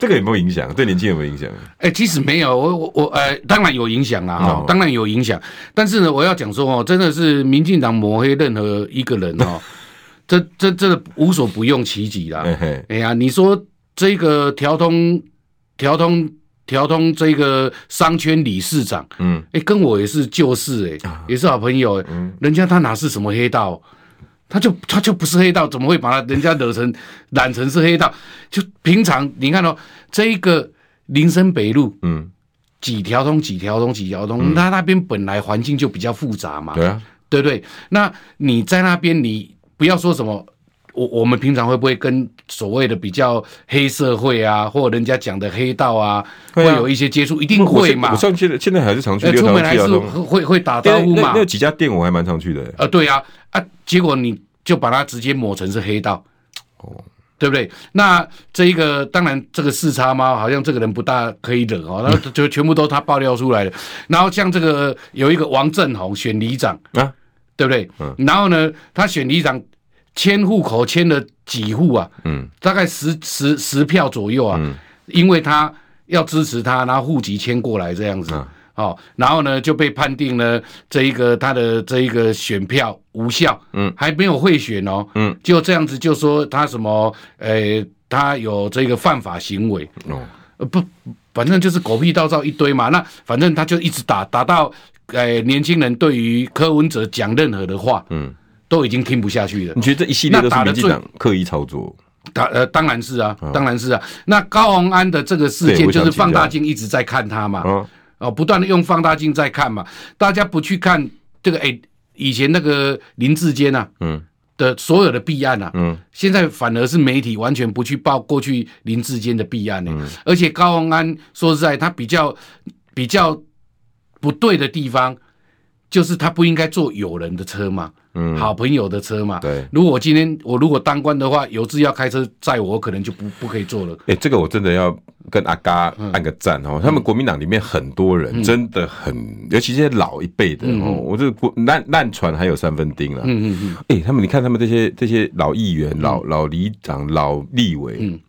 这个有没有影响？对年轻人有没有影响？哎，其实没有，我我我，呃，当然有影响啦，哈，当然有影响。但是呢，我要讲说哦，真的是民进党抹黑任何一个人哦，(laughs) 这这这无所不用其极啦。哎呀，你说这个调通调通调通这个商圈理事长，嗯，哎，跟我也是旧事，哎，也是好朋友，嗯，人家他哪是什么黑道？他就他就不是黑道，怎么会把他人家惹成染成是黑道？就平常你看到、哦、这一个林森北路，嗯，几条通几条通几条通，他、嗯、那边本来环境就比较复杂嘛，对啊，对不对？那你在那边，你不要说什么，我我们平常会不会跟所谓的比较黑社会啊，或人家讲的黑道啊，会有一些接触？一定会嘛？我上去的，现在还是常去。出门还是会会打招呼嘛？那有几家店我还蛮常去的。呃，对呀。啊，结果你就把它直接抹成是黑道，哦，对不对？那这一个当然这个四叉猫好像这个人不大可以惹哦，然后就全部都他爆料出来的。然后像这个有一个王正宏选里长啊，对不对？嗯。然后呢，他选里长迁户口迁了几户啊？嗯，大概十十十票左右啊。嗯。因为他要支持他，然后户籍迁过来这样子。哦，然后呢就被判定了这一个他的这一个选票无效，嗯，还没有贿选哦，嗯，就这样子就说他什么，呃，他有这个犯法行为，哦，呃不，反正就是狗屁倒灶一堆嘛，那反正他就一直打打到，呃，年轻人对于柯文哲讲任何的话，嗯，都已经听不下去了。你觉得这一系列都是民进党刻意操作？他呃，当然是啊，当然是啊。那高虹安的这个事件就是放大镜一直在看他嘛。哦，不断的用放大镜在看嘛，大家不去看这个哎、欸，以前那个林志坚呐，嗯，的所有的弊案啊，嗯，现在反而是媒体完全不去报过去林志坚的弊案呢，嗯，而且高宏安说实在，他比较比较不对的地方，就是他不应该坐有人的车嘛。嗯，好朋友的车嘛。对，如果我今天我如果当官的话，有志要开车载我，我可能就不不可以坐了。哎、欸，这个我真的要跟阿嘎按个赞哦。嗯、他们国民党里面很多人真的很，嗯、尤其这些老一辈的哦，嗯、我这个国烂烂船还有三分钉了。嗯嗯嗯。哎、欸，他们你看他们这些这些老议员、嗯、老老里长、老立委。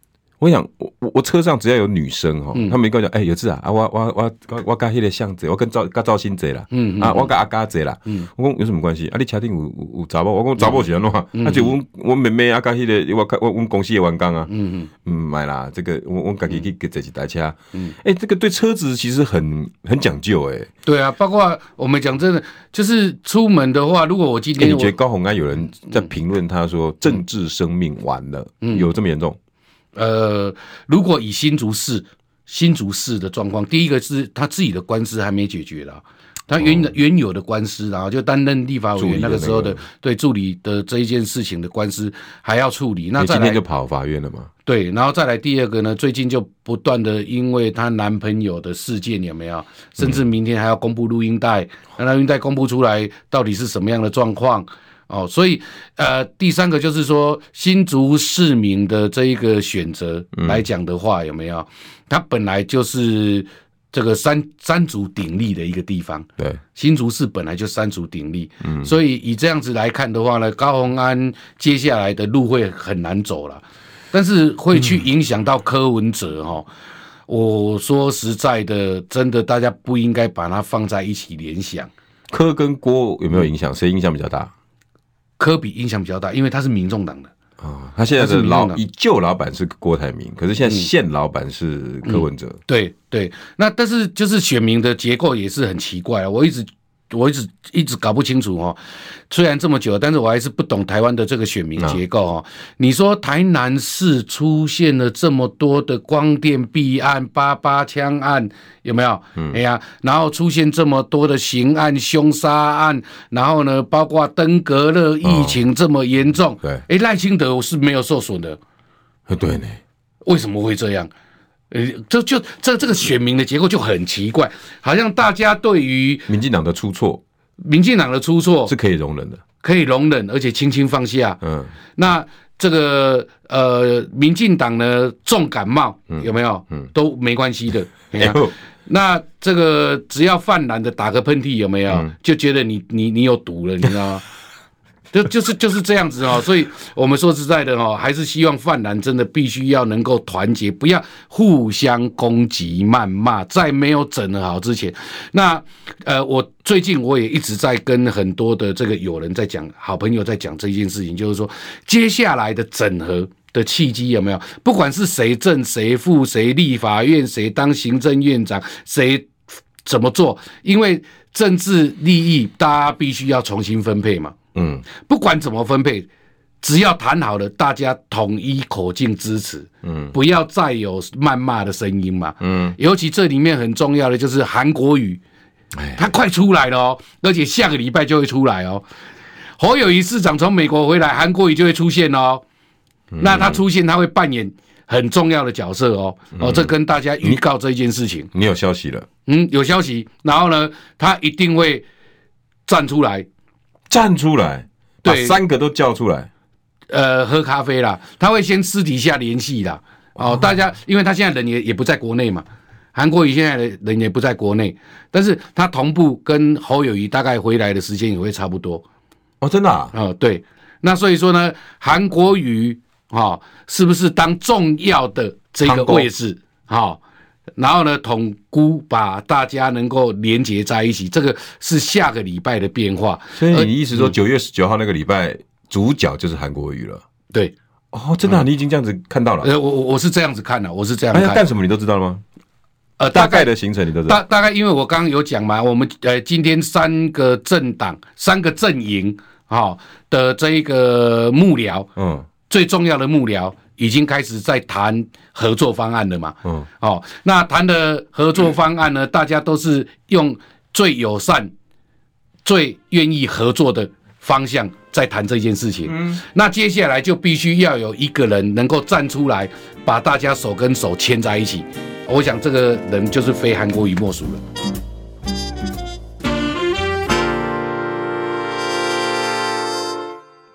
嗯我想，我我我车上只要有女生哈，他们跟我讲，哎，有志啊，啊，我我我我我跟迄个巷子，我跟赵跟赵新贼啦，嗯啊，我跟阿嘎贼啦，嗯，我讲有什么关系？啊，你车顶有有有查某，我讲查某是安怎？啊，就我我妹妹啊，跟迄个我我阮公司的员工啊，嗯嗯，嗯，买啦，这个我我家己去给这几台车，嗯，哎，这个对车子其实很很讲究，哎，对啊，包括我们讲真的，就是出门的话，如果我今天，你觉得高洪安有人在评论他说政治生命完了，嗯，有这么严重？呃，如果以新竹市新竹市的状况，第一个是他自己的官司还没解决了，他原的原有的官司，然后就担任立法委员那个时候的对助理的这一件事情的官司还要处理。那再来今天就跑法院了嘛？对，然后再来第二个呢，最近就不断的因为她男朋友的事件有没有？甚至明天还要公布录音带，那录音带公布出来到底是什么样的状况？哦，所以呃，第三个就是说新竹市民的这一个选择来讲的话，有没有？他本来就是。这个三三足鼎立的一个地方，对，新竹市本来就三足鼎立，嗯，所以以这样子来看的话呢，高鸿安接下来的路会很难走了，但是会去影响到柯文哲哈。嗯、我说实在的，真的大家不应该把它放在一起联想。柯跟郭有没有影响？谁影响比较大？柯比影响比较大，因为他是民众党的。啊、哦，他现在是老以旧老板是郭台铭，可是现在现老板是柯文哲。嗯嗯、对对，那但是就是选民的结构也是很奇怪啊，我一直。我一直一直搞不清楚哦，虽然这么久，但是我还是不懂台湾的这个选民结构哦。你说台南市出现了这么多的光电弊案、八八枪案，有没有？嗯，哎呀，然后出现这么多的刑案、凶杀案，然后呢，包括登革热疫情这么严重，对，哎，赖清德是没有受损的，对呢，为什么会这样？呃，这就这这个选民的结构就很奇怪，好像大家对于民进党的出错，民进党的出错是可以容忍的，可以容忍，而且轻轻放下。嗯，那这个呃，民进党呢重感冒有没有？嗯，都没关系的。那这个只要泛蓝的打个喷嚏有没有？就觉得你你你有毒了，你知道吗？就就是就是这样子哦，所以我们说实在的哦，还是希望泛蓝真的必须要能够团结，不要互相攻击、谩骂，在没有整合好之前。那呃，我最近我也一直在跟很多的这个友人在讲，好朋友在讲这件事情，就是说接下来的整合的契机有没有？不管是谁正谁负，谁立法院，谁当行政院长，谁怎么做，因为政治利益大家必须要重新分配嘛。嗯，不管怎么分配，只要谈好了，大家统一口径支持，嗯，不要再有谩骂的声音嘛，嗯，尤其这里面很重要的就是韩国语，哎，他快出来了哦，而且下个礼拜就会出来哦。侯友宜市长从美国回来，韩国瑜就会出现哦。那他出现，他会扮演很重要的角色哦。哦，这跟大家预告这件事情，你有消息了？嗯，有消息。然后呢，他一定会站出来。站出来，把三个都叫出来，呃，喝咖啡啦。他会先私底下联系啦。哦，大家，因为他现在人也也不在国内嘛，韩国瑜现在的人也不在国内，但是他同步跟侯友谊大概回来的时间也会差不多。哦，真的啊？哦，对。那所以说呢，韩国瑜哈，是不是当重要的这个位置？哈。然后呢，统估把大家能够连接在一起，这个是下个礼拜的变化。所以你意思说，九月十九号那个礼拜，嗯、主角就是韩国瑜了？对，哦，真的、你已经这样子看到了。呃，我我我是这样子看的，我是这样看。要干什么？你都知道了吗？呃，大概的行程你都知道。大大概，因为我刚刚有讲嘛，我们呃今天三个政党、三个阵营啊的这一个幕僚，嗯，最重要的幕僚。已经开始在谈合作方案了嘛？嗯，哦，那谈的合作方案呢？大家都是用最友善、最愿意合作的方向在谈这件事情。嗯，那接下来就必须要有一个人能够站出来，把大家手跟手牵在一起。我想这个人就是非韩国瑜莫属了。